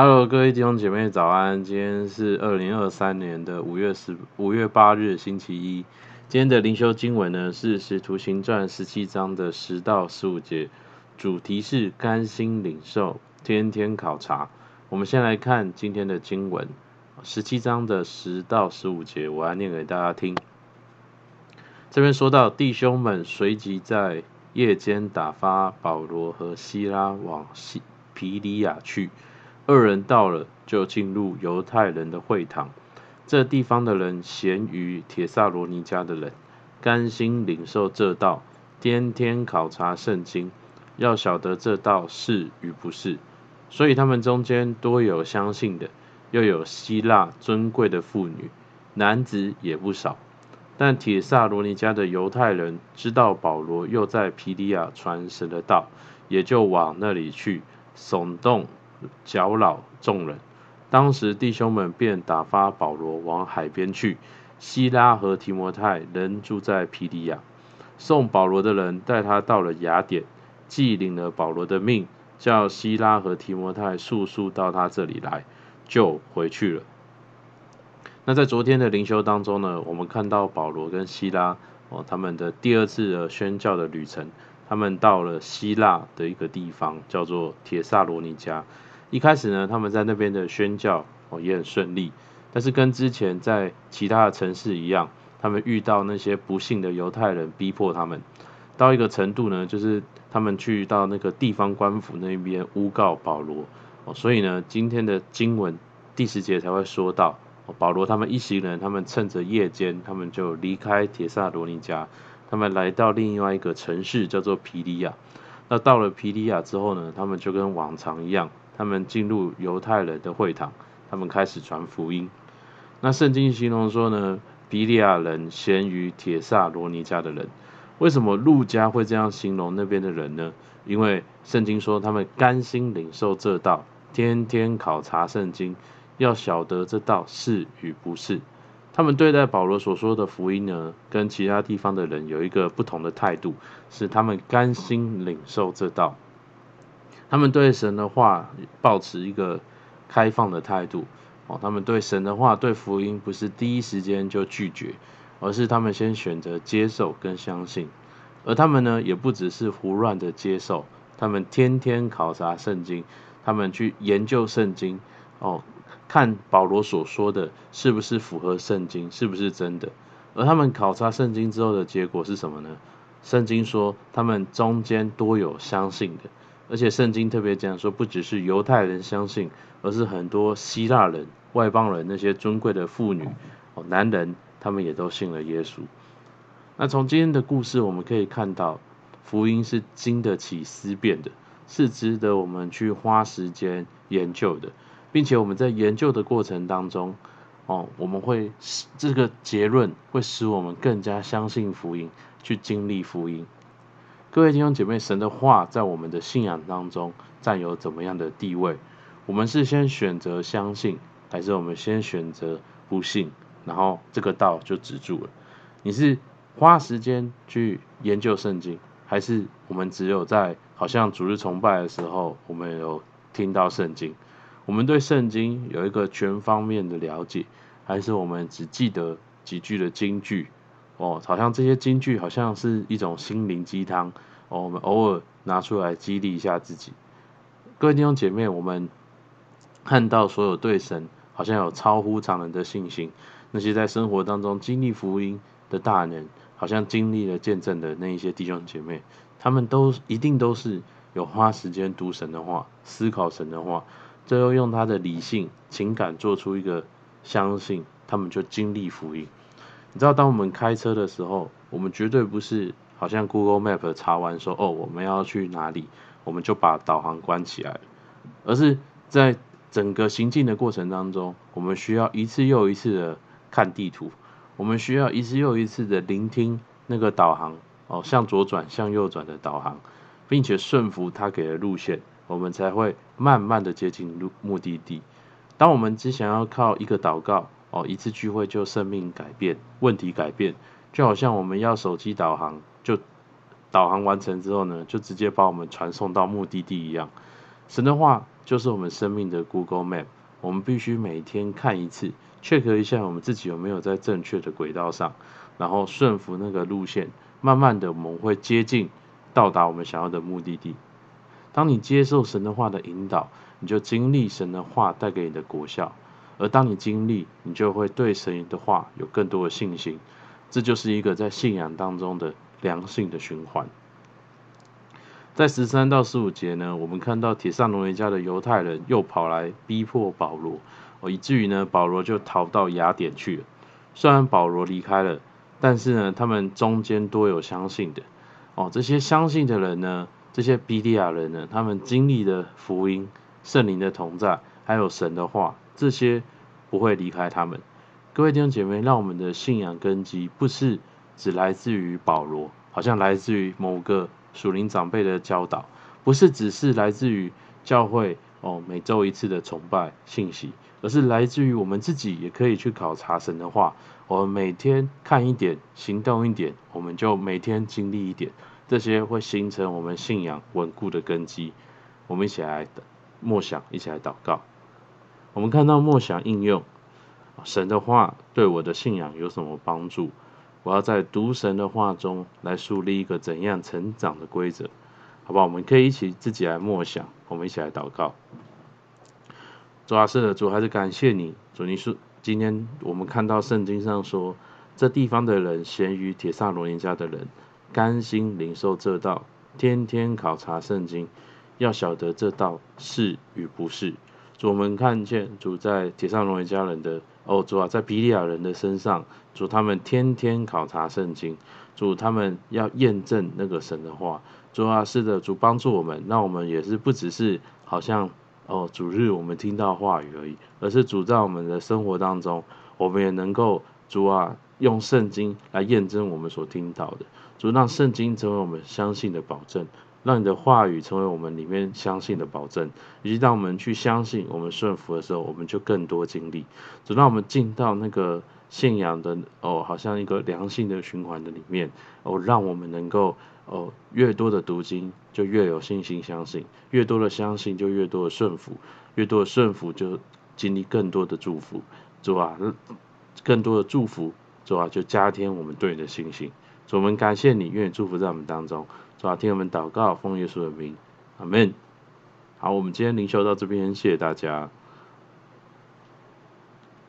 Hello，各位弟兄姐妹早安！今天是二零二三年的五月十五月八日，星期一。今天的灵修经文呢是《使徒行传》十七章的十到十五节，主题是甘心领受，天天考察。我们先来看今天的经文，十七章的十到十五节，我来念给大家听。这边说到，弟兄们随即在夜间打发保罗和西拉往西皮里亚去。二人到了，就进入犹太人的会堂。这地方的人咸于铁萨罗尼迦的人，甘心领受这道，天天考察圣经，要晓得这道是与不是。所以他们中间多有相信的，又有希腊尊贵的妇女，男子也不少。但铁萨罗尼迦的犹太人知道保罗又在庇哩亚传神的道，也就往那里去，耸动。搅扰众人，当时弟兄们便打发保罗往海边去。希拉和提摩太仍住在庇哩亚。送保罗的人带他到了雅典，既领了保罗的命，叫希拉和提摩太速速到他这里来，就回去了。那在昨天的灵修当中呢，我们看到保罗跟希拉哦，他们的第二次的宣教的旅程，他们到了希腊的一个地方，叫做铁萨罗尼迦。一开始呢，他们在那边的宣教哦也很顺利，但是跟之前在其他的城市一样，他们遇到那些不幸的犹太人逼迫他们，到一个程度呢，就是他们去到那个地方官府那边诬告保罗哦，所以呢，今天的经文第十节才会说到，保罗他们一行人，他们趁着夜间，他们就离开帖撒罗尼迦，他们来到另外一个城市叫做皮利亚。那到了皮利亚之后呢，他们就跟往常一样。他们进入犹太人的会堂，他们开始传福音。那圣经形容说呢，比利亚人咸于帖撒罗尼迦的人。为什么路加会这样形容那边的人呢？因为圣经说他们甘心领受这道，天天考察圣经，要晓得这道是与不是。他们对待保罗所说的福音呢，跟其他地方的人有一个不同的态度，是他们甘心领受这道。他们对神的话抱持一个开放的态度哦，他们对神的话、对福音不是第一时间就拒绝，而是他们先选择接受跟相信。而他们呢，也不只是胡乱的接受，他们天天考察圣经，他们去研究圣经哦，看保罗所说的是不是符合圣经，是不是真的。而他们考察圣经之后的结果是什么呢？圣经说，他们中间多有相信的。而且圣经特别讲说，不只是犹太人相信，而是很多希腊人、外邦人那些尊贵的妇女、哦男人，他们也都信了耶稣。那从今天的故事，我们可以看到，福音是经得起思辨的，是值得我们去花时间研究的，并且我们在研究的过程当中，哦，我们会这个结论会使我们更加相信福音，去经历福音。各位弟兄姐妹，神的话在我们的信仰当中占有怎么样的地位？我们是先选择相信，还是我们先选择不信？然后这个道就止住了。你是花时间去研究圣经，还是我们只有在好像主日崇拜的时候，我们有听到圣经？我们对圣经有一个全方面的了解，还是我们只记得几句的金句？哦，好像这些金句好像是一种心灵鸡汤。哦，我们偶尔拿出来激励一下自己。各位弟兄姐妹，我们看到所有对神好像有超乎常人的信心，那些在生活当中经历福音的大人，好像经历了见证的那一些弟兄姐妹，他们都一定都是有花时间读神的话，思考神的话，最后用他的理性情感做出一个相信，他们就经历福音。你知道，当我们开车的时候，我们绝对不是。好像 Google Map 查完说哦，我们要去哪里，我们就把导航关起来。而是在整个行进的过程当中，我们需要一次又一次的看地图，我们需要一次又一次的聆听那个导航哦，向左转、向右转的导航，并且顺服他给的路线，我们才会慢慢的接近路目的地。当我们只想要靠一个祷告哦，一次聚会就生命改变、问题改变，就好像我们要手机导航。就导航完成之后呢，就直接把我们传送到目的地一样。神的话就是我们生命的 Google Map，我们必须每天看一次，check 一下我们自己有没有在正确的轨道上，然后顺服那个路线，慢慢的我们会接近到达我们想要的目的地。当你接受神的话的引导，你就经历神的话带给你的果效，而当你经历，你就会对神的话有更多的信心。这就是一个在信仰当中的良性的循环。在十三到十五节呢，我们看到铁上罗尼家的犹太人又跑来逼迫保罗，哦，以至于呢，保罗就逃到雅典去了。虽然保罗离开了，但是呢，他们中间多有相信的，哦，这些相信的人呢，这些比利亚人呢，他们经历的福音、圣灵的同在，还有神的话，这些不会离开他们。各位弟兄姐妹，让我们的信仰根基不是只来自于保罗，好像来自于某个属灵长辈的教导，不是只是来自于教会哦每周一次的崇拜信息，而是来自于我们自己也可以去考察神的话。我们每天看一点，行动一点，我们就每天经历一点，这些会形成我们信仰稳固的根基。我们一起来默想，一起来祷告。我们看到默想应用。神的话对我的信仰有什么帮助？我要在读神的话中来树立一个怎样成长的规则？好不好？我们可以一起自己来默想，我们一起来祷告。主啊，是的，主还是感谢你，主你是，今天我们看到圣经上说，这地方的人贤于铁萨罗尼家的人，甘心领受这道，天天考察圣经，要晓得这道是与不是。主，我们看见主在帖撒罗尼迦人的。哦，主啊，在比利亚人的身上，主他们天天考察圣经，主他们要验证那个神的话。主啊，是的，主帮助我们，那我们也是不只是好像哦，主日我们听到话语而已，而是主在我们的生活当中，我们也能够主啊，用圣经来验证我们所听到的。主让圣经成为我们相信的保证。让你的话语成为我们里面相信的保证，以及当我们去相信、我们顺服的时候，我们就更多经历。直到我们进到那个信仰的哦，好像一个良性的循环的里面哦，让我们能够哦，越多的读经就越有信心相信，越多的相信就越多的顺服，越多的顺服就经历更多的祝福，主啊，更多的祝福，主啊，就加添我们对你的信心。主，我们感谢你，愿意祝福在我们当中。主啊，听我们祷告，奉耶稣的名，阿门。好，我们今天灵修到这边，谢谢大家。